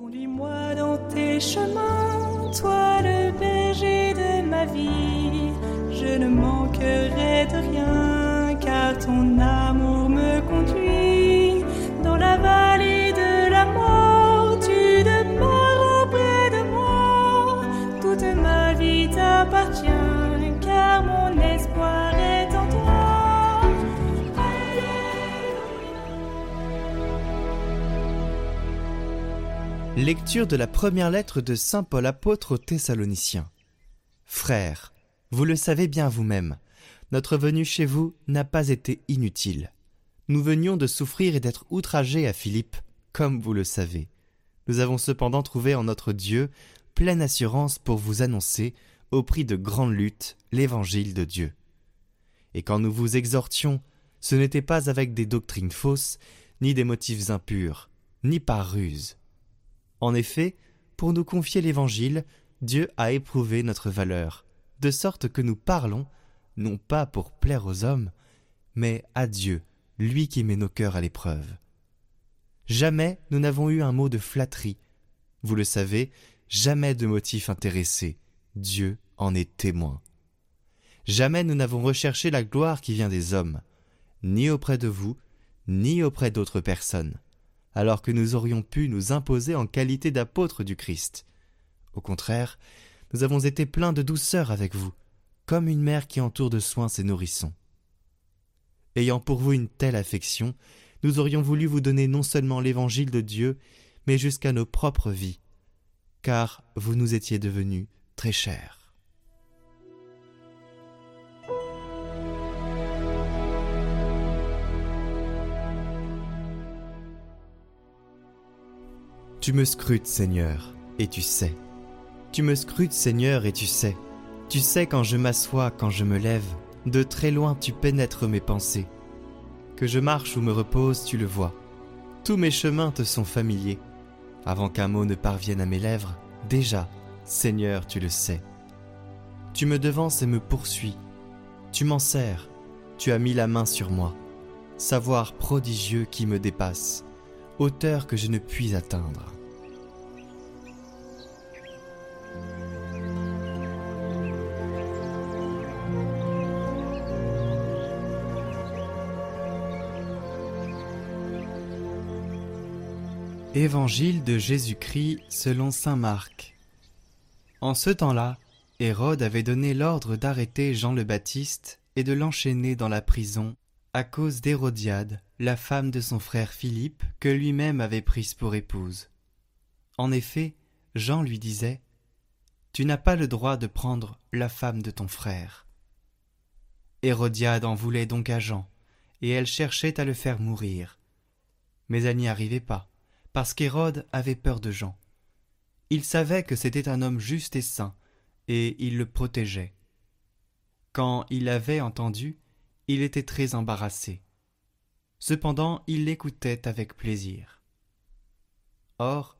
Conduis-moi dans tes chemins, toi le berger de ma vie. Je ne manquerai de rien, Lecture de la première lettre de Saint Paul apôtre aux Thessaloniciens. Frères, vous le savez bien vous-même, notre venue chez vous n'a pas été inutile. Nous venions de souffrir et d'être outragés à Philippe, comme vous le savez. Nous avons cependant trouvé en notre Dieu pleine assurance pour vous annoncer, au prix de grandes luttes, l'évangile de Dieu. Et quand nous vous exhortions, ce n'était pas avec des doctrines fausses, ni des motifs impurs, ni par ruse. En effet, pour nous confier l'Évangile, Dieu a éprouvé notre valeur, de sorte que nous parlons, non pas pour plaire aux hommes, mais à Dieu, lui qui met nos cœurs à l'épreuve. Jamais nous n'avons eu un mot de flatterie. Vous le savez, jamais de motif intéressé. Dieu en est témoin. Jamais nous n'avons recherché la gloire qui vient des hommes, ni auprès de vous, ni auprès d'autres personnes alors que nous aurions pu nous imposer en qualité d'apôtres du Christ. Au contraire, nous avons été pleins de douceur avec vous, comme une mère qui entoure de soins ses nourrissons. Ayant pour vous une telle affection, nous aurions voulu vous donner non seulement l'évangile de Dieu, mais jusqu'à nos propres vies, car vous nous étiez devenus très chers. Tu me scrutes, Seigneur, et tu sais. Tu me scrutes, Seigneur, et tu sais. Tu sais quand je m'assois, quand je me lève. De très loin tu pénètres mes pensées. Que je marche ou me repose, tu le vois. Tous mes chemins te sont familiers. Avant qu'un mot ne parvienne à mes lèvres, déjà, Seigneur, tu le sais. Tu me devances et me poursuis. Tu m'en sers. Tu as mis la main sur moi. Savoir prodigieux qui me dépasse hauteur que je ne puis atteindre. Évangile de Jésus-Christ selon Saint Marc. En ce temps-là, Hérode avait donné l'ordre d'arrêter Jean le Baptiste et de l'enchaîner dans la prison à cause d'Hérodiade, la femme de son frère Philippe, que lui-même avait prise pour épouse. En effet, Jean lui disait Tu n'as pas le droit de prendre la femme de ton frère. Hérodiade en voulait donc à Jean, et elle cherchait à le faire mourir. Mais elle n'y arrivait pas, parce qu'Hérode avait peur de Jean. Il savait que c'était un homme juste et saint, et il le protégeait. Quand il l'avait entendu, il était très embarrassé. Cependant, il l'écoutait avec plaisir. Or,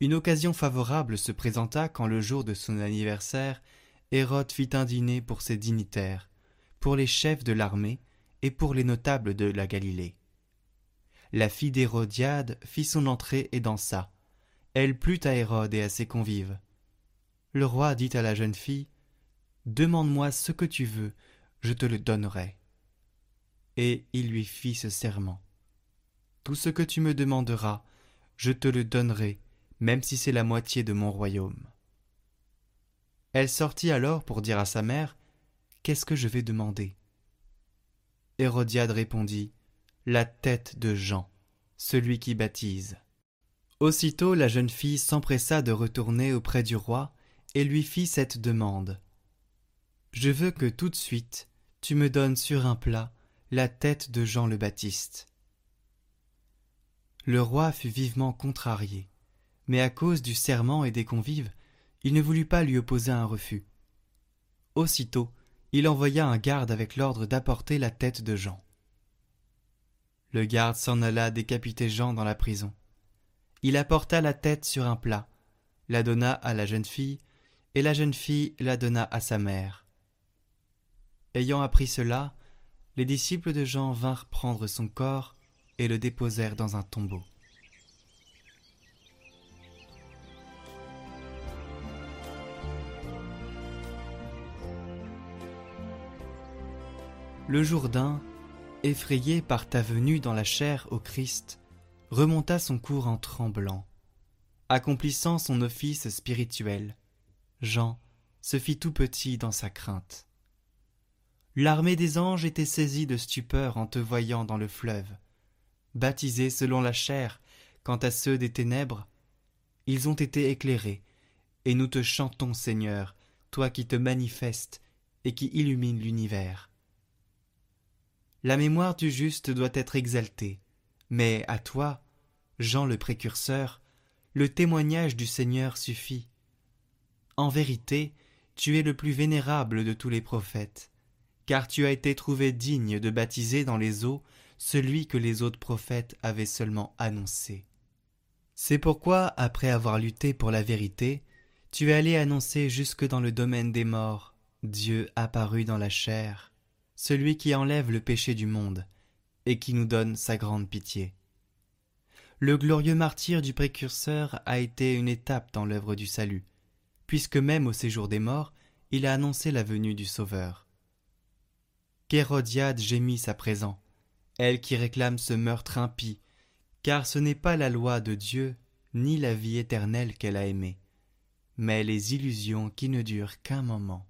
une occasion favorable se présenta quand le jour de son anniversaire, Hérode fit un dîner pour ses dignitaires, pour les chefs de l'armée et pour les notables de la Galilée. La fille d'Hérodiade fit son entrée et dansa. Elle plut à Hérode et à ses convives. Le roi dit à la jeune fille Demande-moi ce que tu veux, je te le donnerai et il lui fit ce serment. Tout ce que tu me demanderas, je te le donnerai, même si c'est la moitié de mon royaume. Elle sortit alors pour dire à sa mère Qu'est-ce que je vais demander? Hérodiade répondit La tête de Jean, celui qui baptise. Aussitôt la jeune fille s'empressa de retourner auprès du roi et lui fit cette demande. Je veux que tout de suite tu me donnes sur un plat la tête de Jean le Baptiste. Le roi fut vivement contrarié, mais à cause du serment et des convives, il ne voulut pas lui opposer un refus. Aussitôt, il envoya un garde avec l'ordre d'apporter la tête de Jean. Le garde s'en alla décapiter Jean dans la prison. Il apporta la tête sur un plat, la donna à la jeune fille, et la jeune fille la donna à sa mère. Ayant appris cela, les disciples de Jean vinrent prendre son corps et le déposèrent dans un tombeau. Le Jourdain effrayé par ta venue dans la chair au Christ, remonta son cours en tremblant. Accomplissant son office spirituel, Jean se fit tout petit dans sa crainte. L'armée des anges était saisie de stupeur en te voyant dans le fleuve. Baptisés selon la chair, quant à ceux des ténèbres, ils ont été éclairés, et nous te chantons, Seigneur, toi qui te manifestes et qui illumines l'univers. La mémoire du juste doit être exaltée, mais à toi, Jean le précurseur, le témoignage du Seigneur suffit. En vérité, tu es le plus vénérable de tous les prophètes, car tu as été trouvé digne de baptiser dans les eaux celui que les autres prophètes avaient seulement annoncé. C'est pourquoi, après avoir lutté pour la vérité, tu es allé annoncer jusque dans le domaine des morts Dieu apparu dans la chair, celui qui enlève le péché du monde, et qui nous donne sa grande pitié. Le glorieux martyr du précurseur a été une étape dans l'œuvre du salut, puisque même au séjour des morts, il a annoncé la venue du Sauveur. Qu'Hérodiade gémisse à présent, elle qui réclame ce meurtre impie, car ce n'est pas la loi de Dieu, ni la vie éternelle qu'elle a aimée, mais les illusions qui ne durent qu'un moment.